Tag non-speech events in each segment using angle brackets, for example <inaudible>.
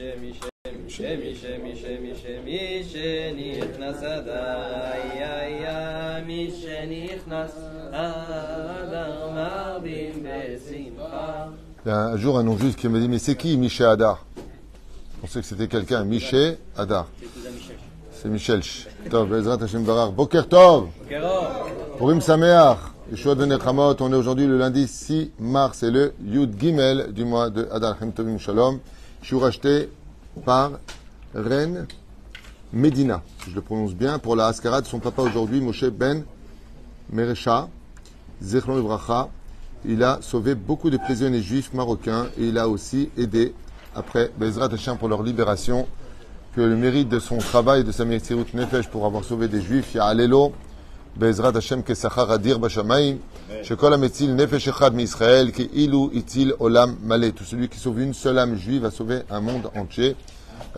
Il y a un jour un non-juif qui m'a dit Mais c'est qui Miché Hadar? On sait que c'était quelqu'un, Miché Hadar. C'est Michel. Tov, Bezrat Hashem Barar. Boker Tov Purim Sameach Yeshua de Nechamot. On est aujourd'hui le lundi 6 mars et le Yud Gimel du mois de Adar Shalom. Je suis racheté par Reine Medina, si je le prononce bien, pour la Ascara de son papa aujourd'hui, Moshe Ben Merecha, Zechron Ibracha. Il a sauvé beaucoup de prisonniers juifs marocains et il a aussi aidé, après Bezrat Hashem pour leur libération, que le mérite de son travail, de sa Messirut Nefesh pour avoir sauvé des juifs, Ya'alelo, Bezrat Hashem kesachar adir bashamayim, shekol ametzil nefesh echad mi-Israël, ki ilu itil olam malé. Tout celui qui sauve une seule âme juive a sauvé un monde entier.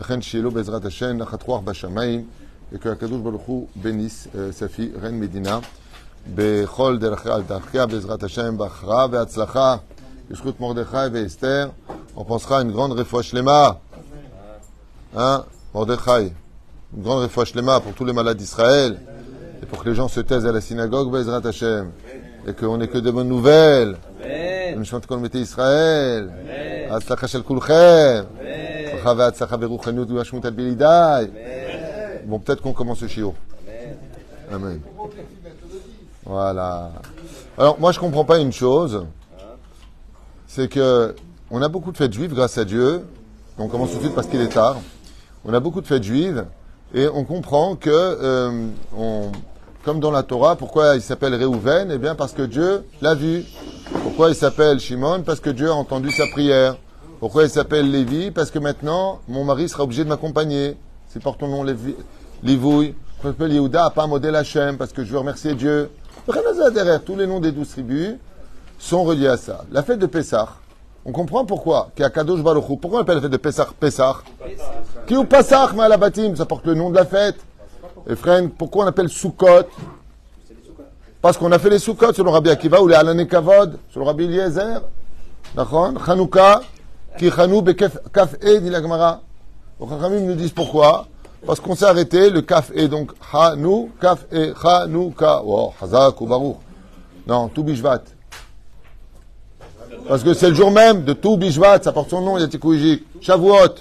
Chen shielo Bezrat Hashem, nachatruach bashamayim, et que Akadosh Baruch Hu bénisse euh, sa fille, Reine Medina. בכל דרכיה על דרכיה בעזרת השם, בהכרעה והצלחה, בזכות מרדכי ואסתר, on pensera à une grande réfoua shlema. Hein, Mordechai, une grande réfoua shlema pour tous les malades d'Israël, Et pour que les gens se taisent à la synagogue, Et qu'on n'ait que de bonnes nouvelles. Amen. chante qu'on mettait Israël. Amen. shel. Bon, peut-être qu'on commence le chiot. Amen. Voilà. Alors, moi, je comprends pas une chose. C'est que, on a beaucoup de fêtes juives, grâce à Dieu. On commence tout de suite parce qu'il est tard. On a beaucoup de fêtes juives et on comprend que, euh, on, comme dans la Torah, pourquoi il s'appelle Réhouven? Eh bien, parce que Dieu l'a vu. Pourquoi il s'appelle Shimon? Parce que Dieu a entendu sa prière. Pourquoi il s'appelle Lévi? Parce que maintenant, mon mari sera obligé de m'accompagner. C'est par ton nom Lévi, Livouille. Je m'appelle Yehuda, pas modèle Hachem, parce que je veux remercier Dieu. Tous les noms des douze tribus sont reliés à ça. La fête de Pessah, on comprend pourquoi. Pourquoi on appelle la fête de Pessah Pessah Qui ou Pessah, Malabatim Ça porte le nom de la fête. Et frère, pourquoi on appelle Sukkot Parce qu'on a fait les sur le Rabbi Akiva ou les Alané Kavod, le Rabbi Eliezer. D'accord Chanouka, qui Chanou Bekef Kaf E, dit la Gemara. Chachamim nous disent pourquoi parce qu'on s'est arrêté, le kaf est donc Hanou, kaf et Hanouka. Oh, Hazak ou Baruch. Non, tout Bishvat. Parce que c'est le jour même de tout Bishvat, ça porte son nom, il y a Tikouijik. Shavuot.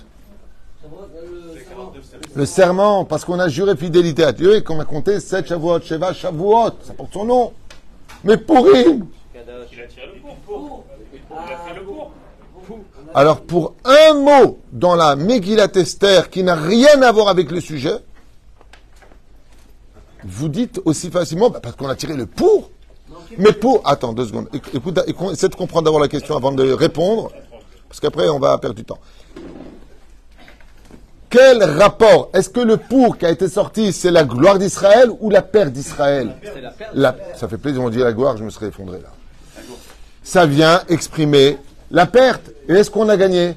Le serment, parce qu'on a juré fidélité à Dieu et qu'on a compté 7 Shavuot, Sheva, Shavuot, ça porte son nom. Mais Pourim alors, pour un mot dans la Megillat Esther qui n'a rien à voir avec le sujet, vous dites aussi facilement, bah, parce qu'on a tiré le pour. Mais pour. Attends, deux secondes. Écoute, essaie de comprendre d'abord la question avant de répondre, parce qu'après, on va perdre du temps. Quel rapport Est-ce que le pour qui a été sorti, c'est la gloire d'Israël ou la perte d'Israël? La, Ça fait plaisir, on dit la gloire, je me serais effondré là. Ça vient exprimer la perte. Et est-ce qu'on a gagné?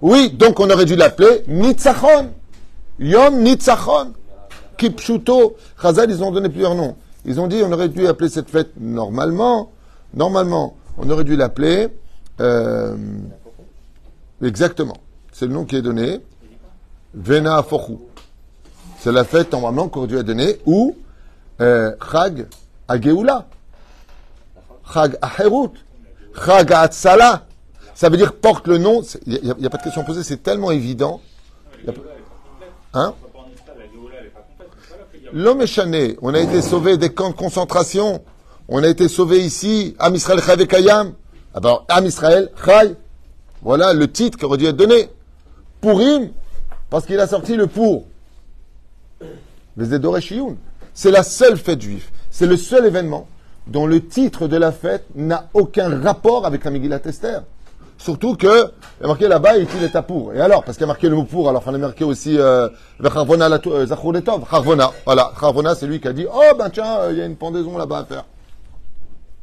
Oui, donc on aurait dû l'appeler Nitzachon. Yom Nitzachon. Kipshuto. Chazal, ils ont donné plusieurs noms. Ils ont dit on aurait dû appeler cette fête normalement. Normalement, on aurait dû l'appeler. Euh, exactement. C'est le nom qui est donné. Vena Fochu. C'est la fête normalement qu'on aurait dû donner. Ou euh, Chag Ageoula. Chag Aherut. Chag Atzala. Ça veut dire porte le nom. Il n'y a, pas de question posée, c'est tellement évident. Hein? L'homme est. On a été sauvé des camps de concentration. On a été sauvé ici. Am Israël Kayam. Alors, Am Israël Chay. Voilà le titre qui aurait dû être donné. Pourim, parce qu'il a sorti le pour. C'est la seule fête juive. C'est le seul événement dont le titre de la fête n'a aucun rapport avec la Megillat Esther. Surtout que, il y a marqué là-bas, il est pour. Et alors, parce qu'il y a marqué le mot pour, alors il a marqué aussi, euh, Charvona, Charvona, voilà. Charvona, c'est lui qui a dit, oh ben tiens, il y a une pendaison là-bas à faire.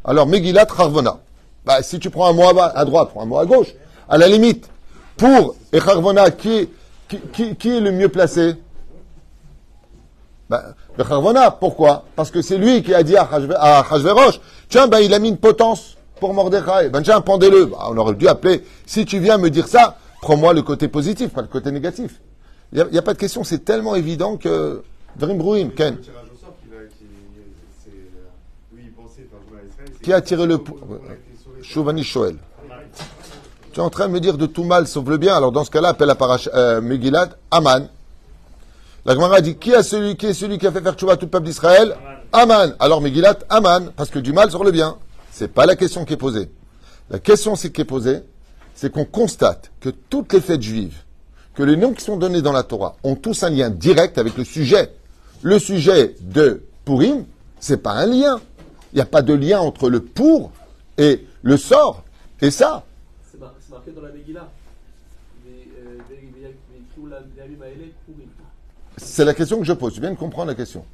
Alors, Megillat Charvona. Bah, si tu prends un mot à droite, prends un mot à gauche. À la limite, pour et Charvona, qui, qui, qui, est le mieux placé? Ben, Charvona, pourquoi? Parce que c'est lui qui a dit à Hachverosh, tiens, ben, il a mis une potence pour Mordechai. Ben, tiens, pendez-le. Ben, on aurait dû appeler, si tu viens me dire ça, Prends-moi le côté positif, pas le côté négatif. Il n'y a, pas de question, c'est tellement évident que. Brouim, Ken. Qui a tiré le. Chouvani Shoel. Tu es en train de me dire de tout mal sauf le bien. Alors dans ce cas-là, appelle la paracha euh, Megillat Aman. La Gemara dit qui, a celui, qui est celui qui a fait faire tchouva à tout le peuple d'Israël? Aman. Alors Megillat Aman, parce que du mal sur le bien. C'est pas la question qui est posée. La question qui est posée, c'est qu'on constate que toutes les fêtes juives, que les noms qui sont donnés dans la Torah ont tous un lien direct avec le sujet. Le sujet de Purim, c'est pas un lien. Il n'y a pas de lien entre le pour et le sort. Et ça, dans la C'est la question que je pose. Tu viens de comprendre la question.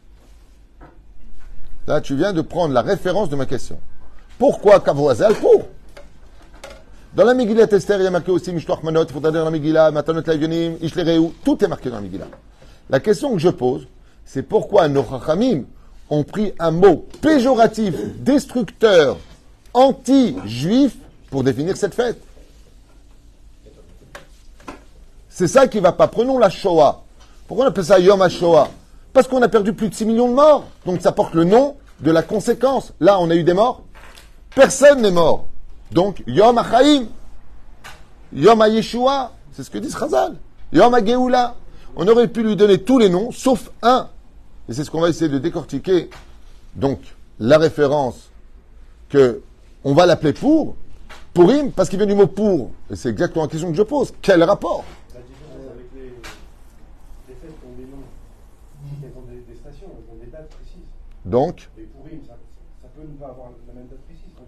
Là, tu viens de prendre la référence de ma question. Pourquoi Kavoazal pour? Dans la Megillah Esther, il y a marqué aussi Mishloach Manot, il dans la Megillah, Matanot Lavionim, Ishlereu, tout est marqué dans la Megillah. La question que je pose, c'est pourquoi nos Chachamim ont pris un mot péjoratif, destructeur, anti-juif pour définir cette fête. C'est ça qui va pas. Prenons la Shoah. Pourquoi on appelle ça Yom HaShoah? Parce qu'on a perdu plus de 6 millions de morts. Donc ça porte le nom de la conséquence. Là, on a eu des morts. Personne n'est mort. Donc, Yom HaChaim. Yom HaYeshua. C'est ce que dit Chazal. Yom HaGeoula. On aurait pu lui donner tous les noms, sauf un. Et c'est ce qu'on va essayer de décortiquer. Donc, la référence que on va l'appeler pour, Pourim, parce qu'il vient du mot pour. Et c'est exactement la question que je pose. Quel rapport? Donc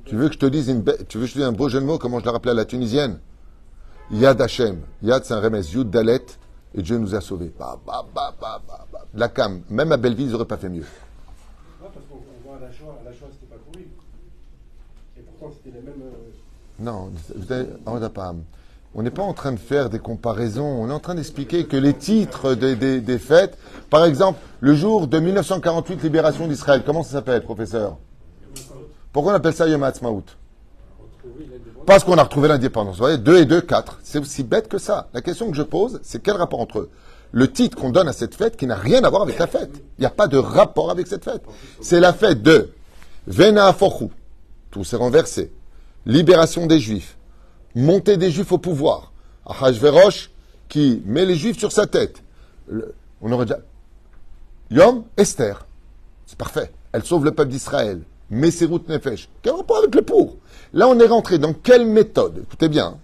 Tu veux que je te dise une tu veux que je te dise un beau jeu de mots, comment je l'ai rappelé à la tunisienne? Yad Hashem. Yad, c'est un remède. Yud Dalet, et Dieu nous a sauvés. Bah, bah, bah, bah, bah, bah. La cam, même à Belleville, ils n'auraient pas fait mieux. Non, parce qu'on voit à la Shoah, la Shoah, c'était pas pourri. Et pourtant, c'était les mêmes. Euh, non, vous avez. On n'est pas en train de faire des comparaisons, on est en train d'expliquer que les titres des, fêtes, par exemple, le jour de 1948, libération d'Israël, comment ça s'appelle, professeur? Pourquoi on appelle ça Yom Ha'atzmaut Parce qu'on a retrouvé l'indépendance. Vous voyez, 2 et 2, 4. C'est aussi bête que ça. La question que je pose, c'est quel rapport entre eux le titre qu'on donne à cette fête qui n'a rien à voir avec la fête? Il n'y a pas de rapport avec cette fête. C'est la fête de Vena Fochu. Tout s'est renversé. Libération des Juifs montée des Juifs au pouvoir. Ahashverosh qui met les Juifs sur sa tête. on aurait déjà. Yom, Esther. C'est parfait. Elle sauve le peuple d'Israël. Routes Nefesh. Quel rapport avec le pour? Là, on est rentré dans quelle méthode? Écoutez bien.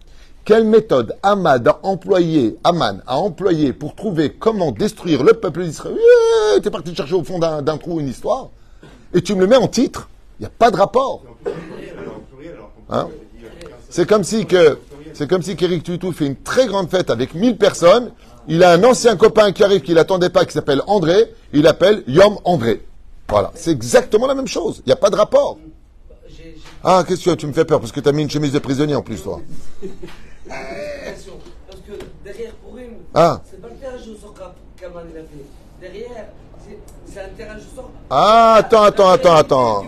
Quelle méthode Ahmad a employé, Aman a employé pour trouver comment détruire le peuple d'Israël? Tu es parti chercher au fond d'un trou une histoire et tu me le mets en titre. Il n'y a pas de rapport. Hein? C'est comme si que, c'est comme fait une très grande fête avec 1000 personnes. Il a un ancien copain qui arrive, qu'il n'attendait pas, qui s'appelle André. Il appelle Yom André. Voilà. C'est exactement la même chose. Il n'y a pas de rapport. Ah, qu'est-ce que tu me fais peur parce que tu as mis une chemise de prisonnier en plus, toi. <laughs> Parce que derrière Purim, ah. c'est pas le tirage au sort qu'Aman a fait. Derrière, c'est un au sort. Ah, attends, attends, attends, attends.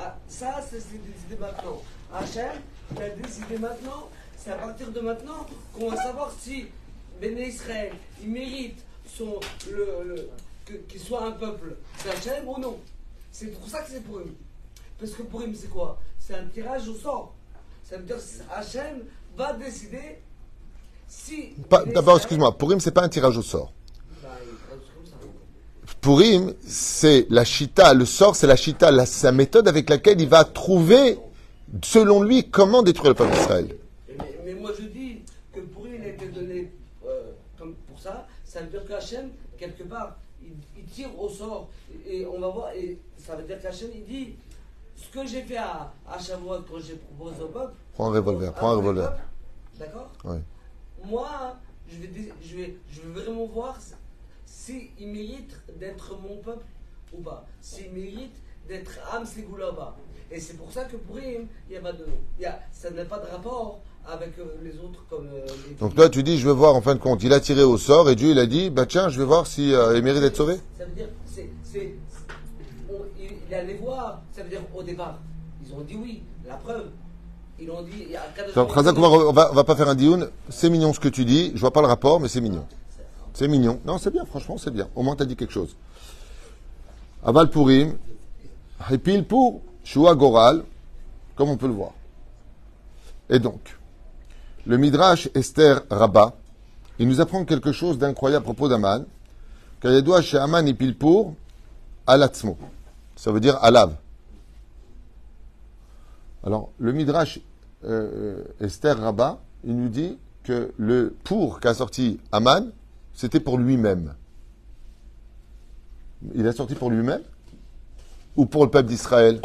Ah, ça, c'est décidé maintenant. Hachem, il a décidé maintenant, c'est à partir de maintenant qu'on va savoir si Béné Israël, il mérite son, le, qu'il soit un peuple d'Hachem ou non. C'est pour ça que c'est pour lui. Parce que pour lui, c'est quoi? C'est un tirage au sort. Ça veut dire que Hachem va décider si. D'abord, excuse-moi, Purim, c'est pas un tirage au sort. Bah, Purim, c'est la chita, le sort, c'est la chita, la, sa méthode avec laquelle il va trouver selon lui, comment détruire le peuple d'Israël mais, moi je dis que il a été donné euh, comme pour ça, ça veut dire qu'Hachem, quelque part, tire au sort. Et on va voir, et ça veut dire qu'Hachem, il dit ce que j'ai fait à, à Shavuot quand j'ai proposé au peuple. Prends un revolver, prends un revolver. D'accord Moi, je vais, je, vais, je vais vraiment voir s'il mérite d'être mon peuple ou pas. S'il mérite d'être Am Segoulaba. Et c'est pour ça que pour il n'y a pas de nom. ça n'a pas de rapport avec euh, les autres comme euh, Donc là, tu dis, je vais voir en fin de compte. Il a tiré au sort et Dieu, il a dit, bah tiens, je vais voir si euh, il mérite d'être sauvé. Ça veut dire, c'est, il, est allé voir. Ça veut dire, au départ, ils ont dit oui. La preuve, Ils ont dit. Akadosh Attends, Baruch Chazak, Hu- on va, on va, pas faire un dioun. C'est mignon ce que tu dis. Je vois pas le rapport, mais c'est mignon. C'est mignon. Non, c'est bien, franchement, c'est bien. Au moins, tu as dit quelque chose. Aval Purim, Hipil pour Shua Goral, comme on peut le voir. Et donc, le Midrash Esther Rabbah, il nous apprend quelque chose d'incroyable à propos d'Aman. Kayadoua chez Aman Hipil pour Alatzmo. Ça veut dire Alav. Alors, le Midrash euh, Esther Rabbah, il nous dit que le pour qu'a sorti Aman, c'était pour lui-même. Il a sorti pour lui-même ou pour le peuple d'Israël?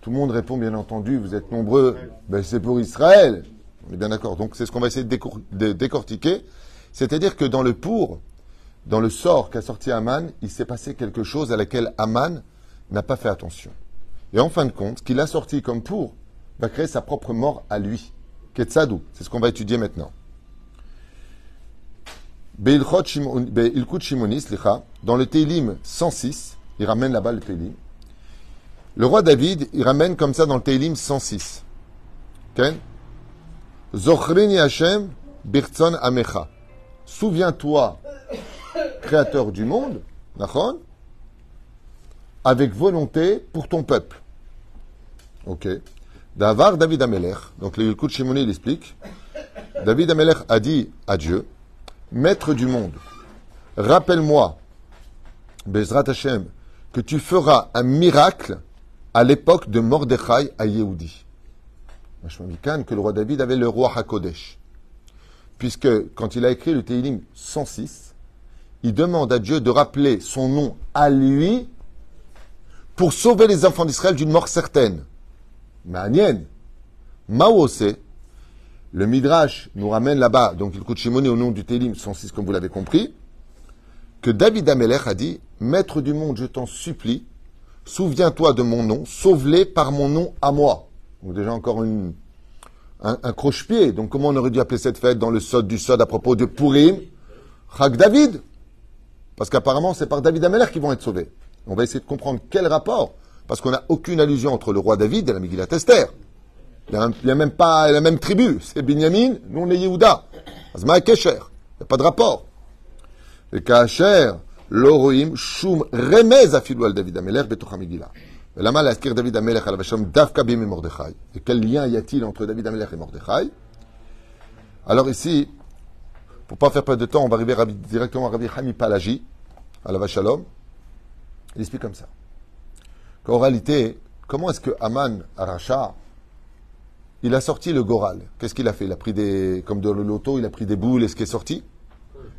Tout le monde répond, bien entendu, vous êtes nombreux, ben, c'est pour Israël. On est bien d'accord. Donc, c'est ce qu'on va essayer de, décor- de décortiquer. C'est-à-dire que dans le pour, dans le sort qu'a sorti Aman, il s'est passé quelque chose à laquelle Aman n'a pas fait attention. Et en fin de compte, ce qu'il a sorti comme pour va créer sa propre mort à lui. Ketsadou, c'est ce qu'on va étudier maintenant. Dans le Teilim 106, il ramène là-bas le Teilim. Le roi David, il ramène comme ça dans le Teilim 106. Ken? Zochrini Hashem Birtzon Amecha. Souviens-toi, créateur du monde, Nachon, avec volonté pour ton peuple. Ok. Davar David Amelech, donc le Yilkut Shimoni il explique, David Amelech a dit à Dieu, Maître du monde, rappelle-moi, Bezrat Hashem, que tu feras un miracle à l'époque de Mordechai à Yehudi. Que le roi David avait le roi Hakodesh. Puisque quand il a écrit le Teilim 106, il demande à Dieu de rappeler son nom à lui pour sauver les enfants d'Israël d'une mort certaine. Manienne. Maosé, le Midrash nous ramène là-bas, donc il coûte Shimoni au nom du Télim 106, comme vous l'avez compris, que David Amelech a dit Maître du monde, je t'en supplie, souviens-toi de mon nom, sauve-les par mon nom à moi. Donc, déjà encore un, croche-pied. Donc, comment on aurait dû appeler cette fête dans le Sod du Sod à propos de Purim? Chag David Parce qu'apparemment, c'est par David Amelech qu'ils vont être sauvés. On va essayer de comprendre quel rapport, parce qu'on n'a aucune allusion entre le roi David et la Megillat Esther. Il n'y a, même pas la même tribu. C'est Binyamin, nous on est Yehuda. Azma Kesher. Il n'y a pas de rapport. Et Kacher, l'Oroim, Shum, Remez al David Amelech, betoch Megillah. David Amelech et Mordechai. Et quel lien y a-t-il entre David Amelech et Mordechai? Alors ici, pour pas faire perdre de temps, on va arriver directement à Rabbi Hami Palaji, à la Vachalom. Il explique comme ça. Qu'en réalité, comment est-ce que Aman Aracha, il a sorti le Goral? Qu'est-ce qu'il a fait? Il a pris des, comme dans le loto, il a pris des boules et ce qui est sorti?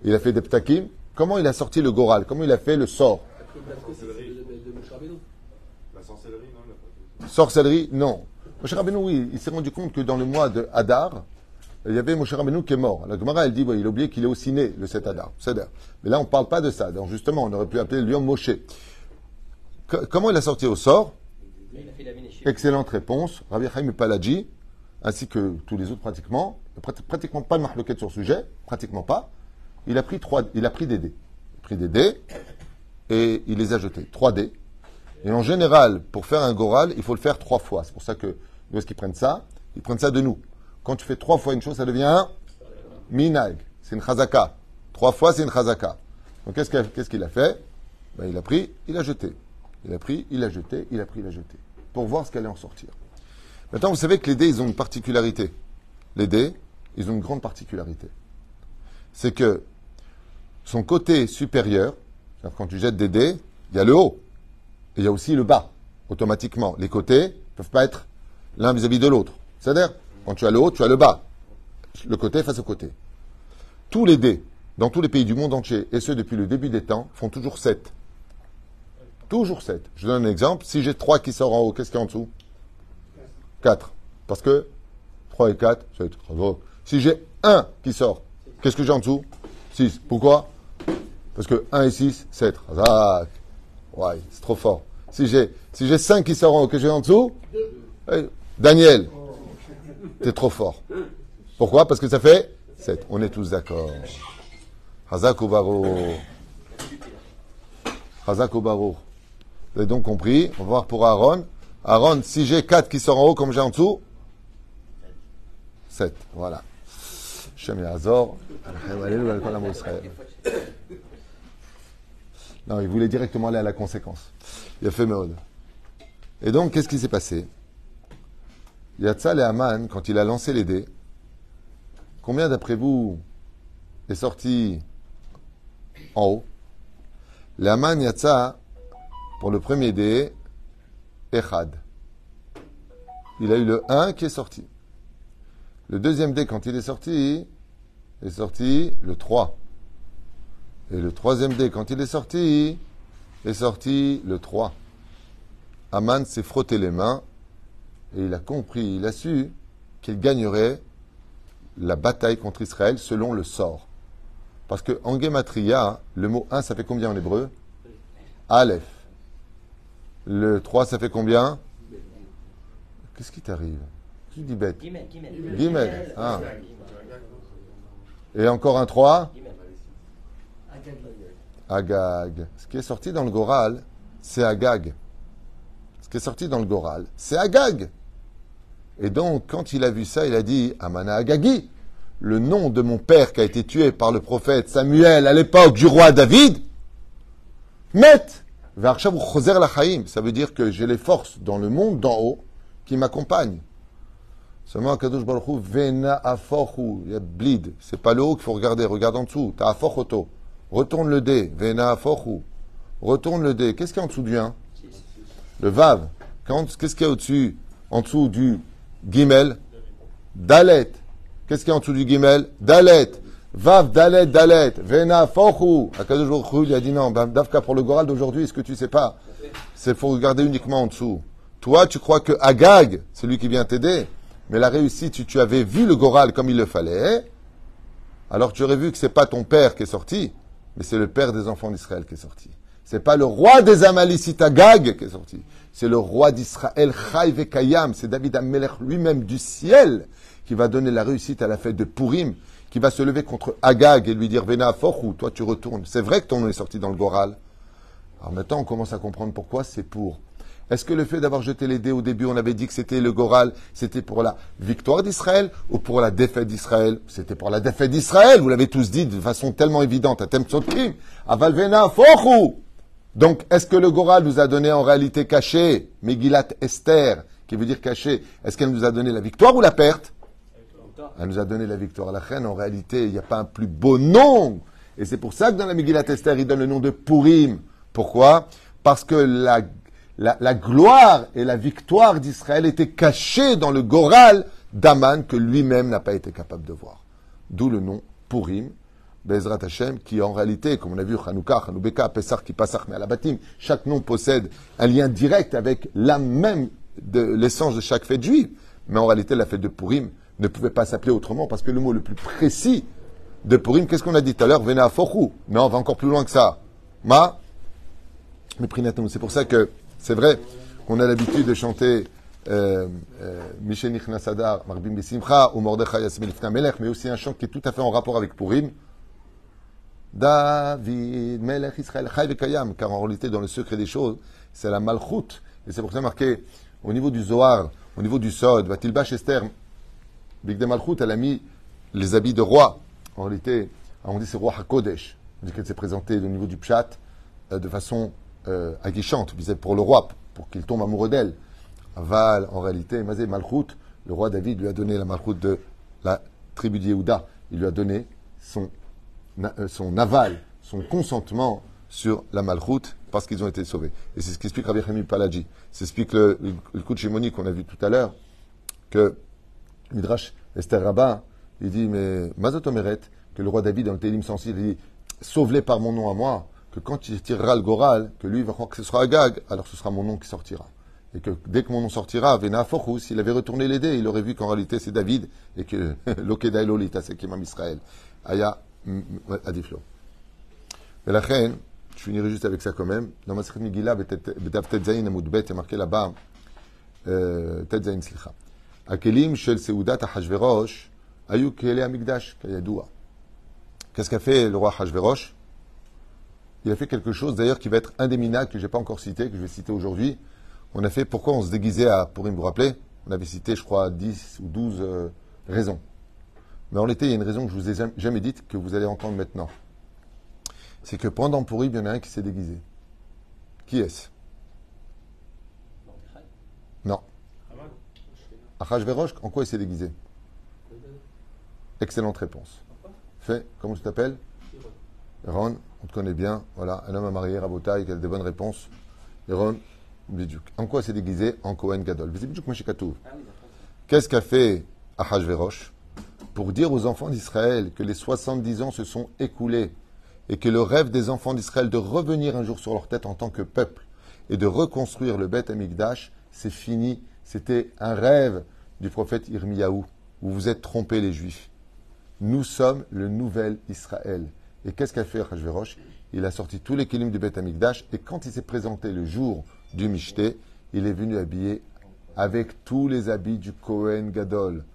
Il a fait des ptakim. Comment il a sorti le Goral? Comment il a fait le sort La sorcellerie, non il a pas fait. Sorcellerie Non. Moshe Rabbeinu, oui, il s'est rendu compte que dans le mois de Hadar, il y avait Moshe Rabbeinu qui est mort. La Gemara, elle dit, ouais, il a oublié qu'il est aussi né, le 7 Hadar. Mais là, on ne parle pas de ça. Donc, justement, on aurait pu appeler le lion Moshe. Comment il a sorti au sort? Excellente réponse. Rabbi Chaim Palaji, ainsi que tous les autres pratiquement, prat- pratiquement pas de marloquette sur le sujet, pratiquement pas. Il a pris trois, il a pris des dés. Il a pris des dés et il les a jetés. Trois dés. Et en général, pour faire un goral, il faut le faire trois fois. C'est pour ça que, d'où est-ce qu'ils prennent ça? Ils prennent ça de nous. Quand tu fais trois fois une chose, ça devient un minag. C'est une chazaka. Trois fois, c'est une chazaka. Donc qu'est-ce qu'il a, fait? Ben, Il a pris, il a jeté. Il a pris, il a jeté, il a pris, il a jeté. Pour voir ce qu'allait en sortir. Maintenant, vous savez que les dés, ils ont une particularité. Les dés, ils ont une grande particularité. C'est que son côté supérieur, quand tu jettes des dés, il y a le haut. Et il y a aussi le bas, automatiquement. Les côtés ne peuvent pas être l'un vis-à-vis de l'autre. C'est-à-dire, quand tu as le haut, tu as le bas. Le côté face au côté. Tous les dés, dans tous les pays du monde entier, et ceux depuis le début des temps, font toujours 7. Toujours 7. Je donne un exemple. Si j'ai 3 qui sortent en haut, qu'est-ce qu'il y a en dessous? 4. Parce que 3 et 4, 7. Bravo. Si j'ai 1 qui sort, qu'est-ce que j'ai en dessous? 6. Pourquoi? Parce que 1 et 6, 7. Razak. Ouais, c'est trop fort. Si j'ai si j'ai 5 qui haut, que j'ai en dessous Eh, Daniel, t'es trop fort. Pourquoi? Parce que ça fait 7. On est tous d'accord. Hazak. Hazak. Vous avez donc compris? On va voir pour Aaron. Aaron, si j'ai 4 qui sortent en haut comme j'ai en dessous, 7. Voilà. Shem Azor. Non, il voulait directement aller à la conséquence. Il a fait mode. Et donc, qu'est-ce qui s'est passé? Yatzal et Aman, quand il a lancé les dés, combien d'après vous est sorti en haut? Le Aman Yatsa, pour le premier dé, Echad. Il a eu le 1 qui est sorti. Le deuxième dé, quand il est sorti, est sorti le 3. Et le troisième dé, quand il est sorti, est sorti le 3. Aman s'est frotté les mains et il a compris, il a su qu'il gagnerait la bataille contre Israël selon le sort. Parce que en Gematria, le mot 1, ça fait combien en hébreu? Aleph. Le 3, ça fait combien? Qu'est-ce qui t'arrive? Qui dit bête? Gimel. Ah. Et encore un 3 Agag. Ce qui est sorti dans le Goral, c'est Agag. Ce qui est sorti dans le Goral, c'est Agag. Et donc, quand il a vu ça, il a dit Amana Agagi, le nom de mon père qui a été tué par le prophète Samuel à l'époque du roi David, Met Ça veut dire que j'ai les forces dans le monde d'en haut qui m'accompagnent. Seulement, Kadosh Baruch Vena Afochu, il y a bleed. C'est pas le haut qu'il faut regarder, regarde en dessous. T'as. Retourne le dé. Vena Afochu. Retourne le dé. Qu'est-ce qu'il y a en dessous du 1 Le Vav. Qu'est-ce qu'il y a au-dessus En dessous du Gimel? Dalet. Qu'est-ce qu'il y a en dessous du Gimel? Dalet. Vav, Dalet, Dalet. Vena Fochu. Akadosh il a dit non. Davka pour le Goral d'aujourd'hui, est-ce que tu sais pas? C'est faut regarder uniquement en dessous. Toi, tu crois que Agag, celui qui vient t'aider, mais la réussite, si tu avais vu le Goral comme il le fallait, alors tu aurais vu que c'est pas ton père qui est sorti, mais c'est le père des enfants d'Israël qui est sorti. C'est pas le roi des Amalicites Agag qui est sorti. C'est le roi d'Israël, Chai Kayam. C'est David Amelech lui-même du ciel qui va donner la réussite à la fête de Purim, qui va se lever contre Agag et lui dire Vena ou toi tu retournes. C'est vrai que ton nom est sorti dans le Goral. Alors maintenant, on commence à comprendre pourquoi c'est pour est-ce que le fait d'avoir jeté les dés au début, on avait dit que c'était le Goral, c'était pour la victoire d'Israël ou pour la défaite d'Israël? C'était pour la défaite d'Israël, vous l'avez tous dit de façon tellement évidente, à Temtsotkim, à Valvena, Fochou Donc, est-ce que le Goral nous a donné en réalité caché, Megillat Esther, qui veut dire caché, est-ce qu'elle nous a donné la victoire ou la perte? Elle nous a donné la victoire. La reine, en réalité, il n'y a pas un plus beau nom. Et c'est pour ça que dans la Megillat Esther, il donne le nom de Purim. Pourquoi? Parce que la la, gloire et la victoire d'Israël étaient cachées dans le Goral d'Aman que lui-même n'a pas été capable de voir. D'où le nom Purim, Bezrat Hashem, qui en réalité, comme on a vu, Hanouka, Hanoubeka, Pesach, qui à la chaque nom possède un lien direct avec l'âme même de l'essence de chaque fête juive. Mais en réalité, la fête de Purim ne pouvait pas s'appeler autrement parce que le mot le plus précis de Purim, qu'est-ce qu'on a dit tout à l'heure? Vena Fochou. Non, on va encore plus loin que ça. Ma, c'est pour ça que c'est vrai qu'on a l'habitude de chanter euh, euh, Michel Nichnasadar, Marbim Besimcha ou Mordechai Yasmil Melech, mais aussi un chant qui est tout à fait en rapport avec Purim. David, Melech Israël, Chai Kayam, car en réalité, dans le secret des choses, c'est la Malchut. Et c'est pour ça marqué au niveau du Zohar, au niveau du Sod, Batilbash Esther, Big de Malchut, elle a mis les habits de roi. En réalité, on dit c'est roi HaKodesh. On dit qu'elle s'est présentée au niveau du Pshat euh, de façon euh, aguichante pour le roi, pour qu'il tombe amoureux d'elle. Aval, en réalité, Mazé Malchut, le roi David lui a donné la Malchut de la tribu d'Yehuda. Il lui a donné son, euh, son aval, son consentement sur la Malchut parce qu'ils ont été sauvés. Et c'est ce qu'explique Rabbi Hamim Paladji. C'est ce qu'explique le, le, coup de chémonie qu'on a vu tout à l'heure, que Midrash Esther Rabbah, il dit, mais Mazotomeret, que le roi David dans le Télim sensible, il dit, sauve-les par mon nom à moi que quand il tirera le Goral, que lui va croire que ce sera Agag, alors ce sera mon nom qui sortira. Et que dès que mon nom sortira, Vena Forou, s'il avait retourné les dés, il aurait vu qu'en réalité c'est David et que <laughs> l'Okeda Lolita, c'est Kimam Israël. Aya Adiflo. Et la reine, je finirai juste avec ça quand même. Dans ma Megillah, Betav Tetzain Amoudbet, il marqué là-bas, euh, Tetzain Slicha. Akelim Shel Seudat Hashverosh, Ayu Kele Amigdash, Kayadoua. Qu'est-ce qu'a fait le roi Hashverosh il a fait quelque chose d'ailleurs qui va être indéminable, que je n'ai pas encore cité, que je vais citer aujourd'hui. On a fait pourquoi on se déguisait à Purim, vous vous rappelez On avait cité, je crois, 10 ou 12 euh, raisons. Mais en réalité, il y a une raison que je vous ai jamais dite que vous allez entendre maintenant. C'est que pendant Pourri, il y en a un qui s'est déguisé. Qui est-ce? Non. Achashverosh, en quoi il s'est déguisé? Excellente réponse. Fait, comment tu t'appelles? Ron, on te connaît bien. Voilà, un homme à marier, Rabotaï, qui a des bonnes réponses. Ron, Bidjouk. En quoi s'est déguisé En Kohen Gadol. Qu'est-ce qu'a fait Ahashverosh pour dire aux enfants d'Israël que les 70 ans se sont écoulés et que le rêve des enfants d'Israël de revenir un jour sur leur tête en tant que peuple et de reconstruire le Beth Amikdash, c'est fini. C'était un rêve du prophète Irmiyahu. Vous vous êtes trompés les Juifs. Nous sommes le nouvel Israël. Et qu'est-ce qu'a fait Achashverosh Il a sorti tous les kilim du Beth Amikdash et quand il s'est présenté le jour du Mishté, il est venu habillé avec tous les habits du Kohen Gadol.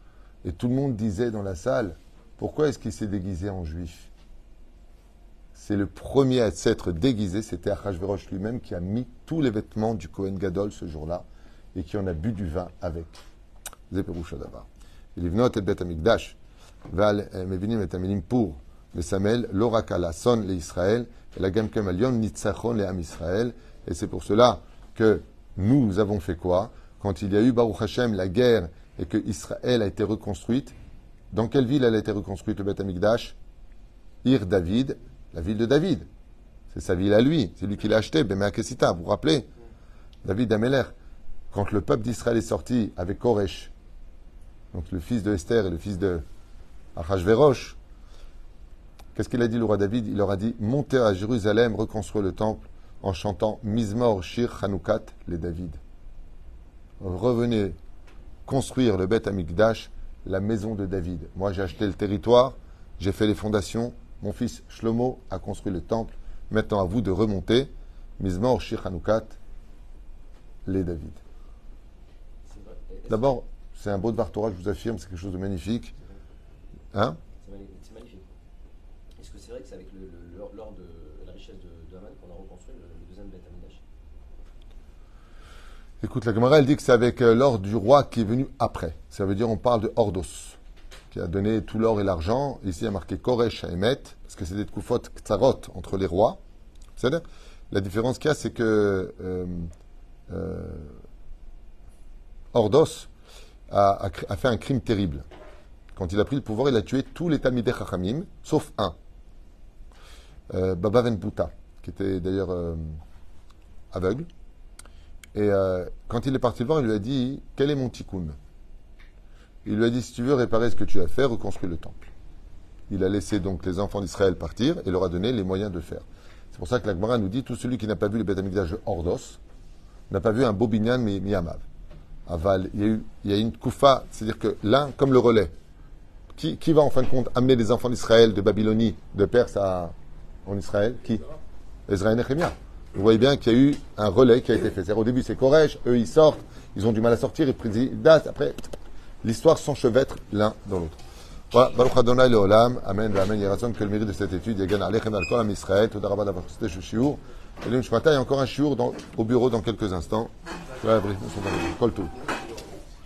Et tout le monde disait dans la salle, pourquoi est-ce qu'il s'est déguisé en juif? C'est le premier à s'être déguisé, c'était Achashverosh lui-même qui a mis tous les vêtements du Kohen Gadol ce jour-là et qui en a bu du vin avec. Zeperoucha d'abord. Il est venu au Beth Amikdash, Val euh, Mevinim et Amélim pour les Samel, l'Orakala, Son les Israël, et la Gam Kamalion, Nitzachon les Am Israël. Et c'est pour cela que nous, nous avons fait quoi? Quand il y a eu Baruch Hashem, la guerre, et que Israël a été reconstruite, dans quelle ville elle a été reconstruite, le Beth Amikdash Ir David, la ville de David. C'est sa ville à lui, c'est lui qui l'a acheté, Kesita, vous vous rappelez? David Ameler, quand le peuple d'Israël est sorti avec Koresh, donc le fils de Esther et le fils de Achashverosh, qu'est-ce qu'il a dit le roi David? Il leur a dit Montez à Jérusalem, reconstruire le temple en chantant Mizmor Shir Chanukat les David. Revenez construire le Beth Amikdash, la maison de David. Moi j'ai acheté le territoire, j'ai fait les fondations, mon fils Shlomo a construit le temple. Maintenant à vous de remonter Mizmor Shir Chanukat les David. D'abord, c'est un beau de je vous affirme, c'est quelque chose de magnifique. Hein? C'est vrai que c'est avec l'or de la richesse de, de qu'on a reconstruit le, deuxième Beth Amidash Écoute, la Gemara, elle dit que c'est avec euh, l'or du roi qui est venu après. Ça veut dire on parle de Ordos, qui a donné tout l'or et l'argent. Ici, il y a marqué Koresh à Emet, parce que c'est des koufot ktsarot entre les rois. C'est-à-dire, la différence qu'il y a, c'est que euh, euh, Ordos a, a fait un crime terrible. Quand il a pris le pouvoir, il a tué tous les Talmidei Chachamim, sauf un. Euh, Baba Venputa, qui était d'ailleurs euh, aveugle. Et euh, quand il est parti le voir, il lui a dit Quel est mon tikkun? Il lui a dit Si tu veux réparer ce que tu as fait, reconstruis le temple. Il a laissé donc les enfants d'Israël partir et leur a donné les moyens de faire. C'est pour ça que la nous dit Tout celui qui n'a pas vu le de Ordos n'a pas vu un Bobignan Miyamav. Aval, il y, a il y a une koufa, c'est-à-dire que l'un, comme le relais, qui, va en fin de compte amener les enfants d'Israël de Babylonie, de Perse à, en Israël Qui Israël et. Vous voyez bien qu'il y a eu un relais qui a été fait. Au début, c'est Koresh, eux, ils sortent, ils ont du mal à sortir, ils président. Après, l'histoire s'enchevêtre l'un dans l'autre. Voilà, Baruch Adonai le Olam, Amen, Amen. Il y a raison que le mérite de cette étude, il y a Alechem al Kolam Israël, Toda Rabba d'avoir cité ce shiur. Et il y a encore un shiur au bureau dans quelques instants. Kol tout.